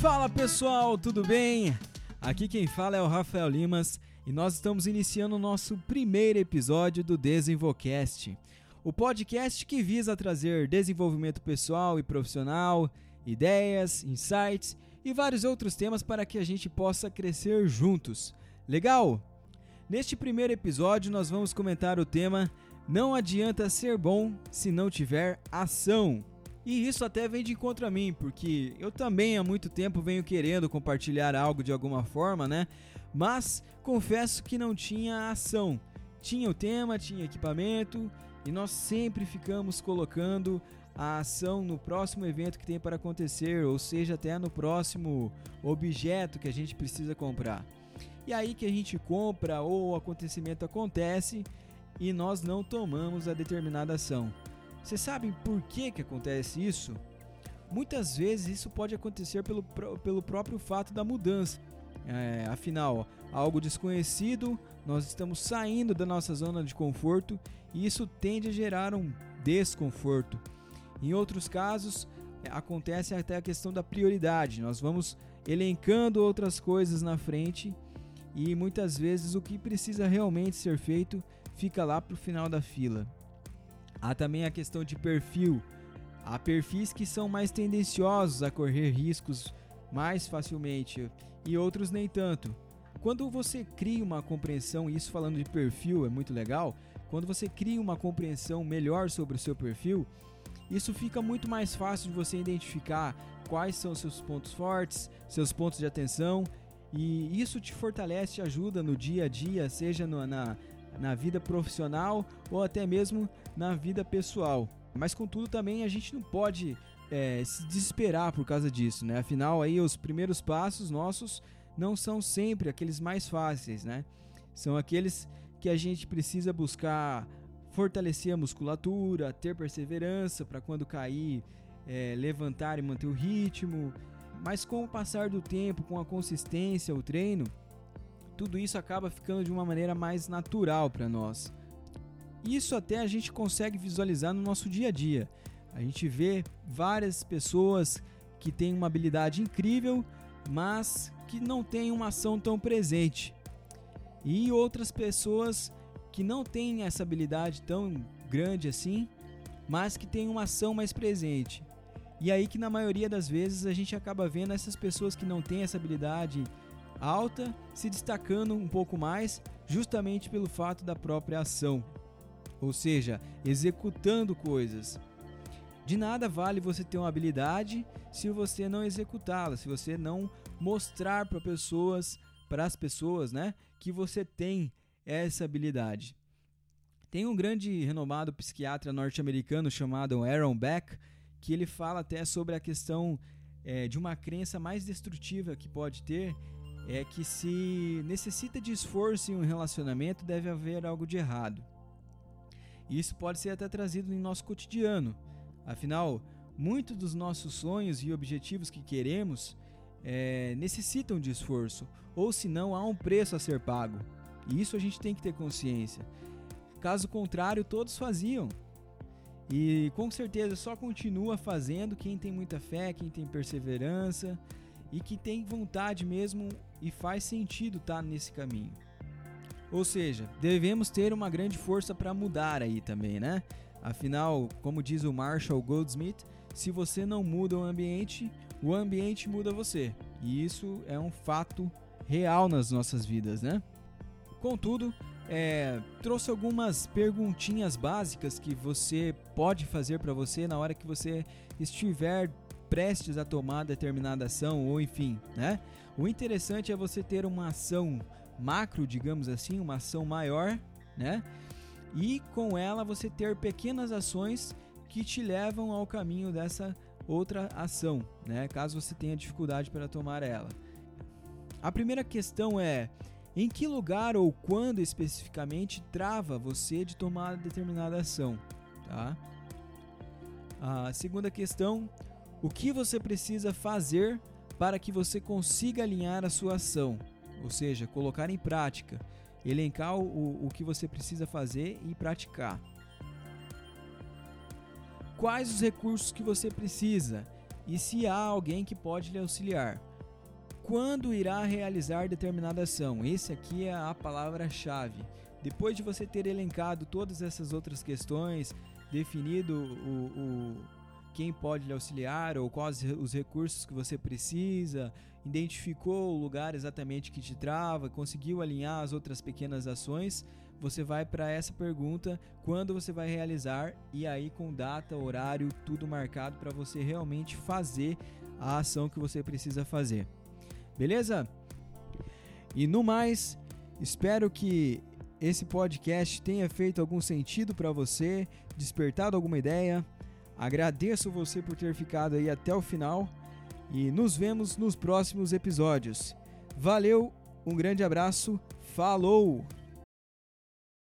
Fala pessoal, tudo bem? Aqui quem fala é o Rafael Limas e nós estamos iniciando o nosso primeiro episódio do Desenvolcast, o podcast que visa trazer desenvolvimento pessoal e profissional, ideias, insights e vários outros temas para que a gente possa crescer juntos. Legal? Neste primeiro episódio nós vamos comentar o tema Não adianta ser bom se não tiver ação. E isso até vem de encontro a mim, porque eu também há muito tempo venho querendo compartilhar algo de alguma forma, né? Mas confesso que não tinha ação. Tinha o tema, tinha equipamento e nós sempre ficamos colocando a ação no próximo evento que tem para acontecer, ou seja, até no próximo objeto que a gente precisa comprar. E aí que a gente compra ou o acontecimento acontece e nós não tomamos a determinada ação. Vocês sabem por que, que acontece isso? Muitas vezes isso pode acontecer pelo, pelo próprio fato da mudança. É, afinal, algo desconhecido, nós estamos saindo da nossa zona de conforto e isso tende a gerar um desconforto. Em outros casos, é, acontece até a questão da prioridade. Nós vamos elencando outras coisas na frente e muitas vezes o que precisa realmente ser feito fica lá para o final da fila. Há também a questão de perfil. Há perfis que são mais tendenciosos a correr riscos mais facilmente e outros nem tanto. Quando você cria uma compreensão, isso falando de perfil é muito legal, quando você cria uma compreensão melhor sobre o seu perfil, isso fica muito mais fácil de você identificar quais são seus pontos fortes, seus pontos de atenção, e isso te fortalece, te ajuda no dia a dia, seja no, na, na vida profissional ou até mesmo na vida pessoal. Mas contudo também a gente não pode é, se desesperar por causa disso, né? Afinal aí os primeiros passos nossos não são sempre aqueles mais fáceis, né? São aqueles que a gente precisa buscar fortalecer a musculatura, ter perseverança para quando cair é, levantar e manter o ritmo. Mas com o passar do tempo, com a consistência, o treino, tudo isso acaba ficando de uma maneira mais natural para nós. Isso até a gente consegue visualizar no nosso dia a dia. A gente vê várias pessoas que têm uma habilidade incrível, mas que não têm uma ação tão presente. E outras pessoas que não têm essa habilidade tão grande assim, mas que têm uma ação mais presente. E aí que na maioria das vezes a gente acaba vendo essas pessoas que não têm essa habilidade alta se destacando um pouco mais, justamente pelo fato da própria ação, ou seja, executando coisas. De nada vale você ter uma habilidade se você não executá-la, se você não mostrar para pessoas, para as pessoas, né, que você tem essa habilidade. Tem um grande renomado psiquiatra norte-americano chamado Aaron Beck, que ele fala até sobre a questão é, de uma crença mais destrutiva que pode ter, é que se necessita de esforço em um relacionamento, deve haver algo de errado. Isso pode ser até trazido em nosso cotidiano. Afinal, muitos dos nossos sonhos e objetivos que queremos é, necessitam de esforço, ou senão há um preço a ser pago. E isso a gente tem que ter consciência. Caso contrário, todos faziam. E com certeza só continua fazendo quem tem muita fé, quem tem perseverança e que tem vontade mesmo e faz sentido estar tá nesse caminho. Ou seja, devemos ter uma grande força para mudar aí também, né? Afinal, como diz o Marshall Goldsmith, se você não muda o ambiente, o ambiente muda você. E isso é um fato real nas nossas vidas, né? Contudo, é, trouxe algumas perguntinhas básicas que você pode fazer para você na hora que você estiver prestes a tomar determinada ação ou enfim, né? O interessante é você ter uma ação macro, digamos assim, uma ação maior, né? E com ela você ter pequenas ações que te levam ao caminho dessa outra ação, né? Caso você tenha dificuldade para tomar ela. A primeira questão é: em que lugar ou quando especificamente trava você de tomar determinada ação, tá? A segunda questão: o que você precisa fazer para que você consiga alinhar a sua ação, ou seja, colocar em prática, elencar o, o que você precisa fazer e praticar. Quais os recursos que você precisa? e se há alguém que pode lhe auxiliar. Quando irá realizar determinada ação? Esse aqui é a palavra-chave. Depois de você ter elencado todas essas outras questões, definido o, o quem pode lhe auxiliar ou quais os recursos que você precisa, identificou o lugar exatamente que te trava, conseguiu alinhar as outras pequenas ações, você vai para essa pergunta quando você vai realizar e aí com data, horário, tudo marcado para você realmente fazer a ação que você precisa fazer. Beleza? E no mais, espero que esse podcast tenha feito algum sentido para você, despertado alguma ideia. Agradeço você por ter ficado aí até o final e nos vemos nos próximos episódios. Valeu, um grande abraço, falou!